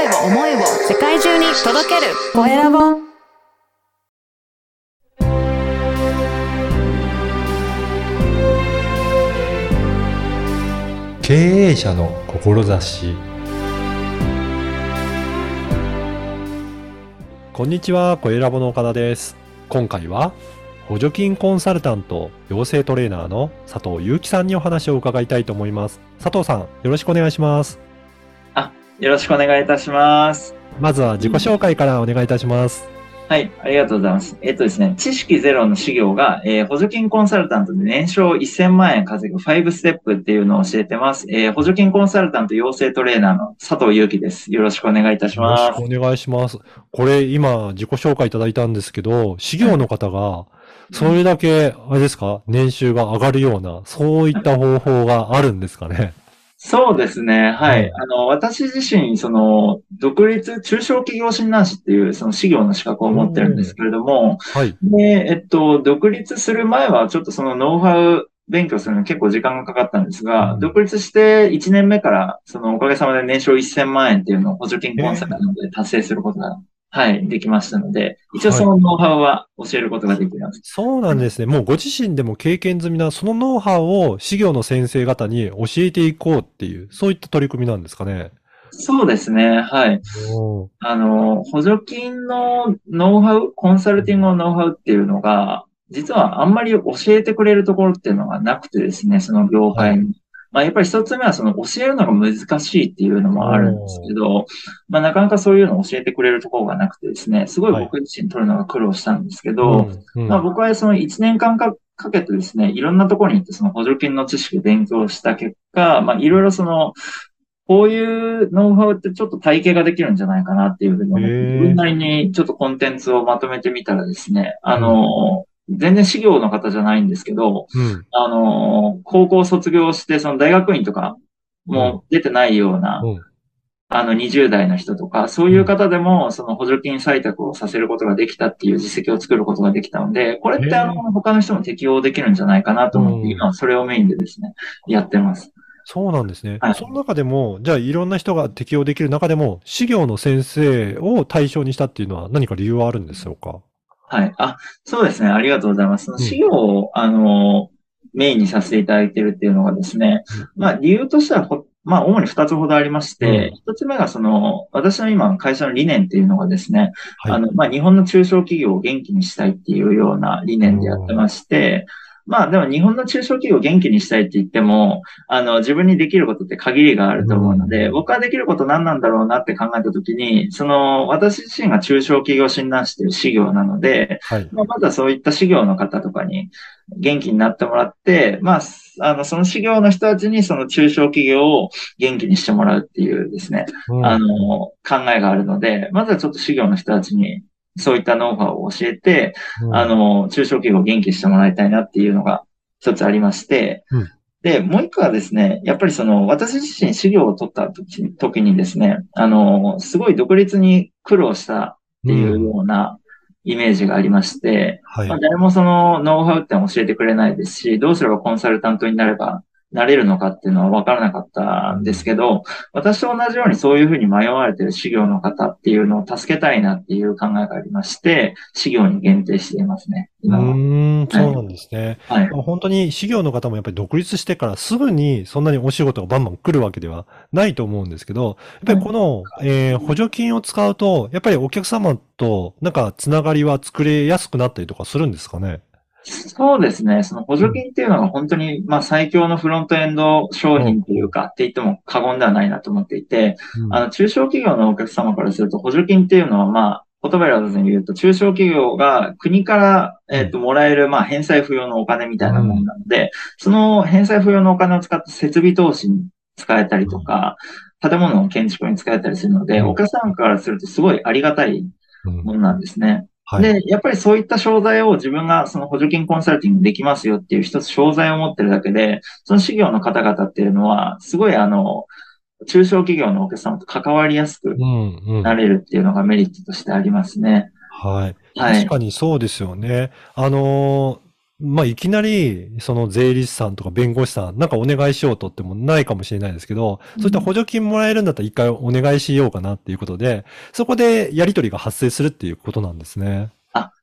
声を思いを世界中に届けるコエラボ経営者の志こんにちは、コエラボの岡田です。今回は補助金コンサルタント養成トレーナーの佐藤祐樹さんにお話を伺いたいと思います。佐藤さん、よろしくお願いします。よろしくお願いいたします。まずは自己紹介からお願いいたします。はい、ありがとうございます。えっとですね、知識ゼロの事業が、えー補助金コンサルタントで年商1000万円稼ぐ5ステップっていうのを教えてます。えー補助金コンサルタント養成トレーナーの佐藤祐樹です。よろしくお願いいたしよろます。しくお願いします。これ今自己紹介いただいたんですけど、事業の方がそれだけ、あれですか、年収が上がるような、そういった方法があるんですかね？そうですね。ははいい。あの、私自身、その、独立、中小企業診断士っていう、その、事業の資格を持ってるんですけれども、はい。で、えっと、独立する前は、ちょっとそのノウハウ勉強するのに結構時間がかかったんですが、うん独立して1年目から、そのおかげさまで年商1000万円っていうのを補助金コンサルなので達成することが、はい、できましたので、一応そのノウハウは教えることができます。そうなんですね。もうご自身でも経験済みな、そのノウハウを事業の先生方に教えていこうっていう、そういった取り組みなんですかね。そうですね、はい。あの、補助金のノウハウ、コンサルティングのノウハウっていうのが、実はあんまり教えてくれるところっていうのがなくてですね、その業界に。まあ、やっぱり一つ目はその教えるのが難しいっていうのもあるんですけど、まあ、なかなかそういうのを教えてくれるところがなくてですね、すごい僕自身取るのが苦労したんですけど、うんうん。まあ、僕はその1年間かかけてですね、いろんなところに行ってその補助金の知識を勉強した結果、まあ、いろいろその、こういうノウハウってちょっと体系ができるんじゃないかなっていうふうに思って、へー。自分なりにちょっとコンテンツをまとめてみたらですね、あの、全然事業の方じゃないんですけど、うん。あの、高校卒業して、その大学院とかも出てないような、うん。あの、20代の人とか、そういう方でも、その補助金採択をさせることができたっていう実績を作ることができたので、これってあの、他の人も適用できるんじゃないかなと思って、うん。今はそれをメインでですね、やってます。そうなんですね。はい。その中でも、じゃあいろんな人が適用できる中でも、事業の先生を対象にしたっていうのは何か理由はあるんでしょうか？はい。あ、そうですね。ありがとうございます。そのうんあの、メインにさせていただいているっていうのがですね、まあ、理由としてはほ、まあ、主に二つほどありましてうん、一つ目がその、私の今の会社の理念っていうのがですね、はい。あの、まあ、日本の中小企業を元気にしたいっていうような理念でやってまして、まあ、でも日本の中小企業を元気にしたいって言っても、あの、自分にできることって限りがあると思うので、うん僕はできること何なんだろうなって考えたときに、その、私自身が中小企業診断士という事業なので、はい。まあ、まずはそういった事業の方とかに元気になってもらって、まあ、あの、その事業の人たちにその中小企業を元気にしてもらうっていうですね、うんあの、考えがあるので、まずはちょっと事業の人たちにそういったノウハウを教えて、うん。あの、中小企業を元気にしてもらいたいなっていうのが一つありまして、うん。で、もう一個はですね、やっぱりその、私自身事業を取った時時にですね、あの、すごい独立に苦労したっていうようなイメージがありまして、はい。まあ、。誰もそのノウハウって教えてくれないですし、どうすればコンサルタントになれば、なれるのかっていうのは分からなかったんですけど、私と同じようにそういうふうに迷われている事業の方っていうのを助けたいなっていう考えがありまして、事業に限定していますね、う今は。ーん、そうなんですね。はい。本当に事業の方もやっぱり独立してからすぐにそんなにお仕事がバンバン来るわけではないと思うんですけど、やっぱりこの、えー補助金を使うと、やっぱりお客様となんかつながりは作れやすくなったりとかするんですかね？そうですね。その補助金っていうのが本当に、まあ最強のフロントエンド商品っていうか、って言っても過言ではないなと思っていて、うん。あの、中小企業のお客様からすると補助金っていうのは、まあ、言葉選ばずに言うと、中小企業が国から、えっと、もらえる、まあ、返済不要のお金みたいなものなので、その返済不要のお金を使って設備投資に使えたりとか、建物の建築に使えたりするので、うん。お客様からするとすごいありがたいうんものなんですね。はい。で、やっぱりそういった商材を自分がその補助金コンサルティングできますよっていう一つ商材を持ってるだけで、その事業の方々っていうのは、すごいあの、中小企業のお客様と関わりやすくうん、うん。なれるっていうのがメリットとしてありますね。はい。はい確かにそうですよね。あのーまあ、いきなり、その税理士さんとか弁護士さん、なんかお願いしようとってもないかもしれないですけど、そういった補助金もらえるんだったら一回お願いしようかなっていうことで、そこでやり取りが発生するっていうことなんですね。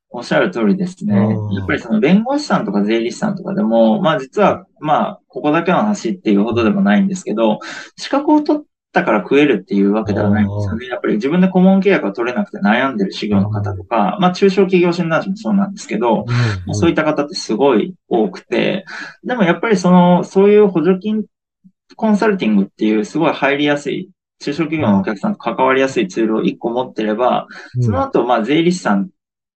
おっしゃる通りですねうん。やっぱりその弁護士さんとか税理士さんとかでも、まあ実は、まあ、ここだけの話っていうほどでもないんですけど、資格を取ったから食えるっていうわけではないんですよね。やっぱり自分で顧問契約が取れなくて悩んでる修行の方とか、まあ中小企業診断士もそうなんですけど、うんそういった方ってすごい多くて、でもやっぱりその、そういう補助金コンサルティングっていうすごい入りやすい、中小企業のお客さんと関わりやすいツールを1個持ってれば、その後、まあ、税理士さん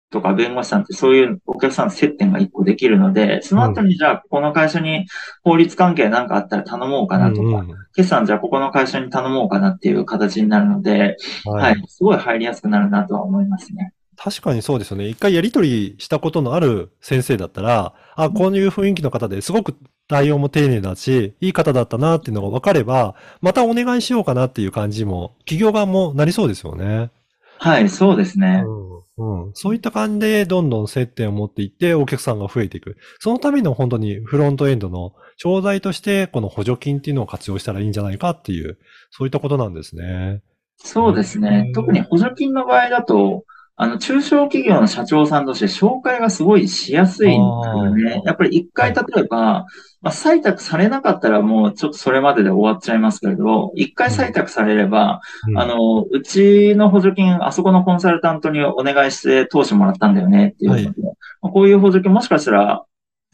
とか弁護士さんってそういうお客さんの接点が1個できるので、その後にじゃあ、この会社に法律関係なんかあったら頼もうかなとか、決算じゃあここの会社に頼もうかなっていう形になるので、ははいい、すごい入りやすくなるなとは思いますね。確かにそうですよね。一回やり取りしたことのある先生だったら、あ、こういう雰囲気の方ですごく対応も丁寧だし、いい方だったなっていうのが分かれば、またお願いしようかなっていう感じも、企業側もなりそうですよね。はい、そうですね。うんうん、そういった感じでどんどん接点を持っていってお客さんが増えていく。そのための本当にフロントエンドの商材としてこの補助金っていうのを活用したらいいんじゃないかっていう、そういったことなんですね。そうですねうん。特に補助金の場合だと、あの、中小企業の社長さんとして紹介がすごいしやすいんですよあね。やっぱり一回例えば、まあ、採択されなかったらもうちょっとそれまでで終わっちゃいますけれど、一回採択されれば、うん。あの、うちの補助金、あそこのコンサルタントにお願いして投資もらったんだよねっていうはい。まあこういう補助金もしかしたら、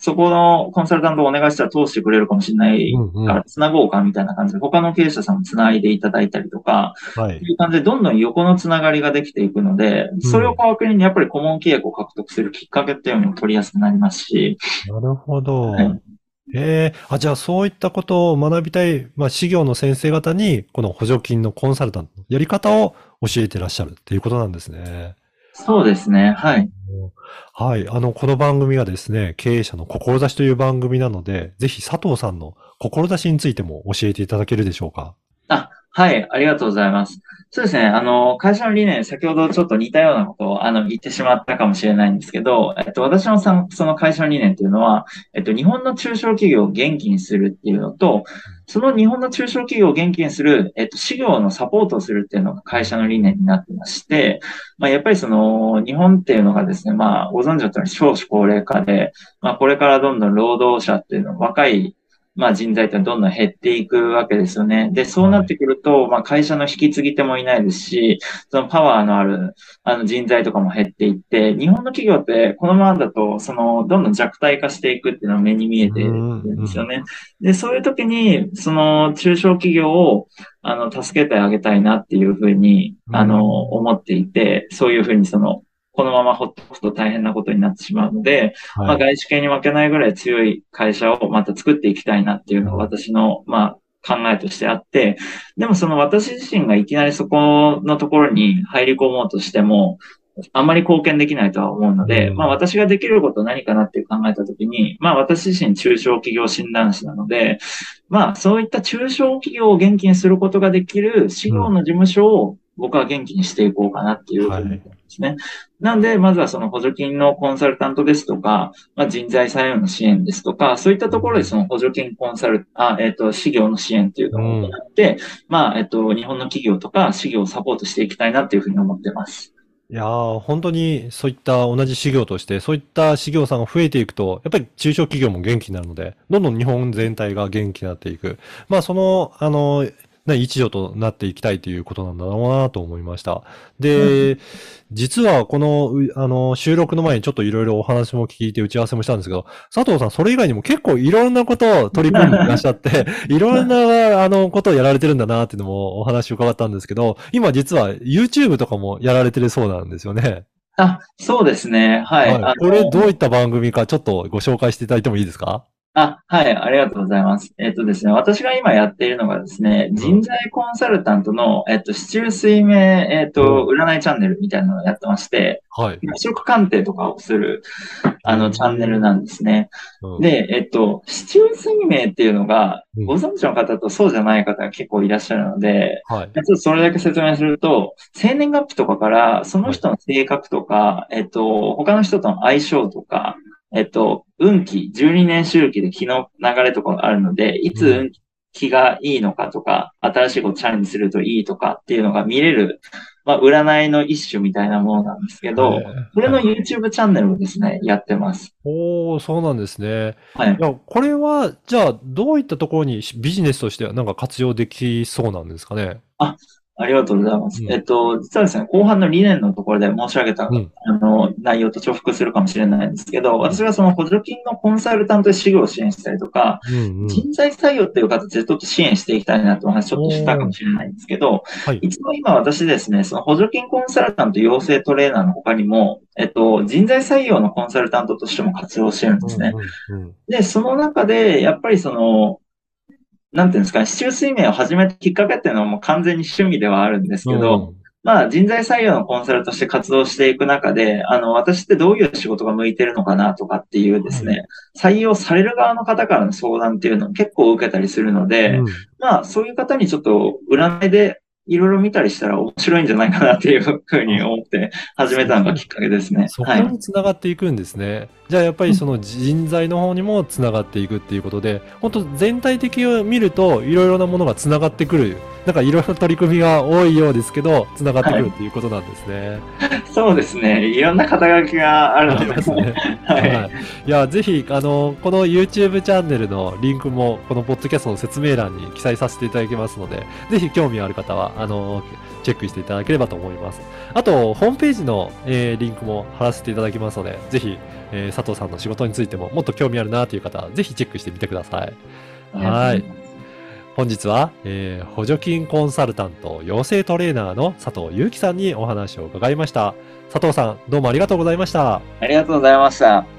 そこのコンサルタントをお願いしたら通してくれるかもしれないから、つなごうかみたいな感じで、他の経営者さんもつないでいただいたりとか、はいって。いう感じで、どんどん横のつながりができていくので、それを皮切りにやっぱり顧問契約を獲得するきっかけっていうのも取りやすくなりますし、なるほど。はいええあ、じゃあそういったことを学びたい、まあ、事業の先生方に、この補助金のコンサルタントのやり方を教えてらっしゃるっていうことなんですね。そうですね。はい。はい。あの、この番組はですね、経営者の志という番組なので、ぜひ佐藤さんの志についても教えていただけるでしょうか？あ、はい。ありがとうございます。そうですね。あの、会社の理念、先ほどちょっと似たようなことを、あの、言ってしまったかもしれないんですけど、えっと、私のさその会社の理念っていうのは、えっと、日本の中小企業を元気にするっていうのと、その日本の中小企業を元気にする、えっと、事業のサポートをするっていうのが会社の理念になってまして、まあ、やっぱりその、日本っていうのがですね、まあ、ご存知だったの通り少子高齢化で、まあ、これからどんどん労働者っていうの、若いまあ人材ってどんどん減っていくわけですよね。で、そうなってくると、まあ会社の引き継ぎ手もいないですし、そのパワーのあるあの人材とかも減っていって、日本の企業ってこのままだと、そのどんどん弱体化していくっていうのが目に見えているんですよね。で、そういう時に、その中小企業をあの助けてあげたいなっていうふうに、あの、思っていて、そういうふうにその、このままほっとくと大変なことになってしまうので、まあ、はい。外資系に負けないぐらい強い会社をまた作っていきたいなっていうのが私の、まあ、考えとしてあって、でもその私自身がいきなりそこのところに入り込もうとしても、あんまり貢献できないとは思うので、うん。まあ私ができること何かなっていう考えたときに、まあ私自身中小企業診断士なので、まあそういった中小企業を元気にすることができる事業の事務所を僕は元気にしていこうかなっていうふうに思ってますね。なんで、まずはその補助金のコンサルタントですとか、まあ、人材採用の支援ですとか、そういったところでその補助金コンサル、あ、えっ、と、事業の支援っていうのを行って、まあ、えっ、と、日本の企業とか事業をサポートしていきたいなっていうふうに思ってます。いやー、本当にそういった同じ事業として、そういった事業さんが増えていくと、やっぱり中小企業も元気になるので、どんどん日本全体が元気になっていく。まあ、その、あの、ね、一助となっていきたいということなんだろうなと思いました。で、実はこの、うあの、収録の前にちょっといろいろお話も聞いて打ち合わせもしたんですけど、佐藤さんそれ以外にも結構いろんなことを取り組んでいらっしゃって、いろんな、あの、ことをやられてるんだなっていうのもお話伺ったんですけど、今実は YouTube とかもやられてるそうなんですよね。あ、そうですね。はい。あのこれどういった番組かちょっとご紹介していただいてもいいですか？あ、はい、ありがとうございます。えっとですね、私が今やっているのがですね、ん人材コンサルタントの、えっと、市中水明、えっと、占いチャンネルみたいなのをやってまして、はい。役職鑑定とかをする、あの、チャンネルなんですね。うんで、えっと、市中水明っていうのがうん、ご存知の方とそうじゃない方が結構いらっしゃるので、はい。ちょっとそれだけ説明すると、生年月日とかから、その人の性格とか、えっと、他の人との相性とか、えっと、運気、12年周期で気の流れとかがあるので、いつ運気がいいのかとか、新しいことチャレンジするといいとかっていうのが見れる、まあ、占いの一種みたいなものなんですけど、これの YouTube チャンネルをですね、やってます。おー、そうなんですね。はいい。や、これは、じゃあ、どういったところにビジネスとしてはなんか活用できそうなんですかね？ありがとうございます。うんえっと、実はですね、後半の理念のところで申し上げた、うんあの、内容と重複するかもしれないんですけど、私はその補助金のコンサルタントで事業を支援したりとか、うんうん。人材採用っていう形でちょっと支援していきたいなとお話ちょっとしたかもしれないんですけど、はい。一応今私ですね、その補助金コンサルタント養成トレーナーの他にも、えっと、人材採用のコンサルタントとしても活動してるんですね。うんうんうんで、その中で、やっぱりその、なんていうんですかね、市中水面を始めたきっかけっていうのはもう完全に趣味ではあるんですけど、まあ人材採用のコンサルとして活動していく中で、あの、私ってどういう仕事が向いてるのかなとかっていうですね、採用される側の方からの相談っていうのを結構受けたりするので、うん。まあそういう方にちょっと占いでいろいろ見たりしたら面白いんじゃないかなっていうふうに思って始めたのがきっかけですね。そこはい。につながっていくんですね。じゃあやっぱりその人材の方にもつながっていくっていうことで、本当全体的を見るといろいろなものがつながってくる。なんかいろいろ取り組みが多いようですけど、つながってくるっていうことなんですね。そうですね。いろんな肩書きがあるので、すね。は。はいい。いや、ぜひ、あの、この YouTube チャンネルのリンクも、このポッドキャストの説明欄に記載させていただきますので、ぜひ興味ある方は、あの、チェックしていただければと思います。あと、ホームページの、えーリンクも貼らせていただきますので、ぜひ、えー佐藤さんの仕事についてももっと興味あるなという方は、ぜひチェックしてみてください。はい。本日は、えー補助金コンサルタント養成トレーナーの佐藤祐樹さんにお話を伺いました。佐藤さん、どうもありがとうございました。ありがとうございました。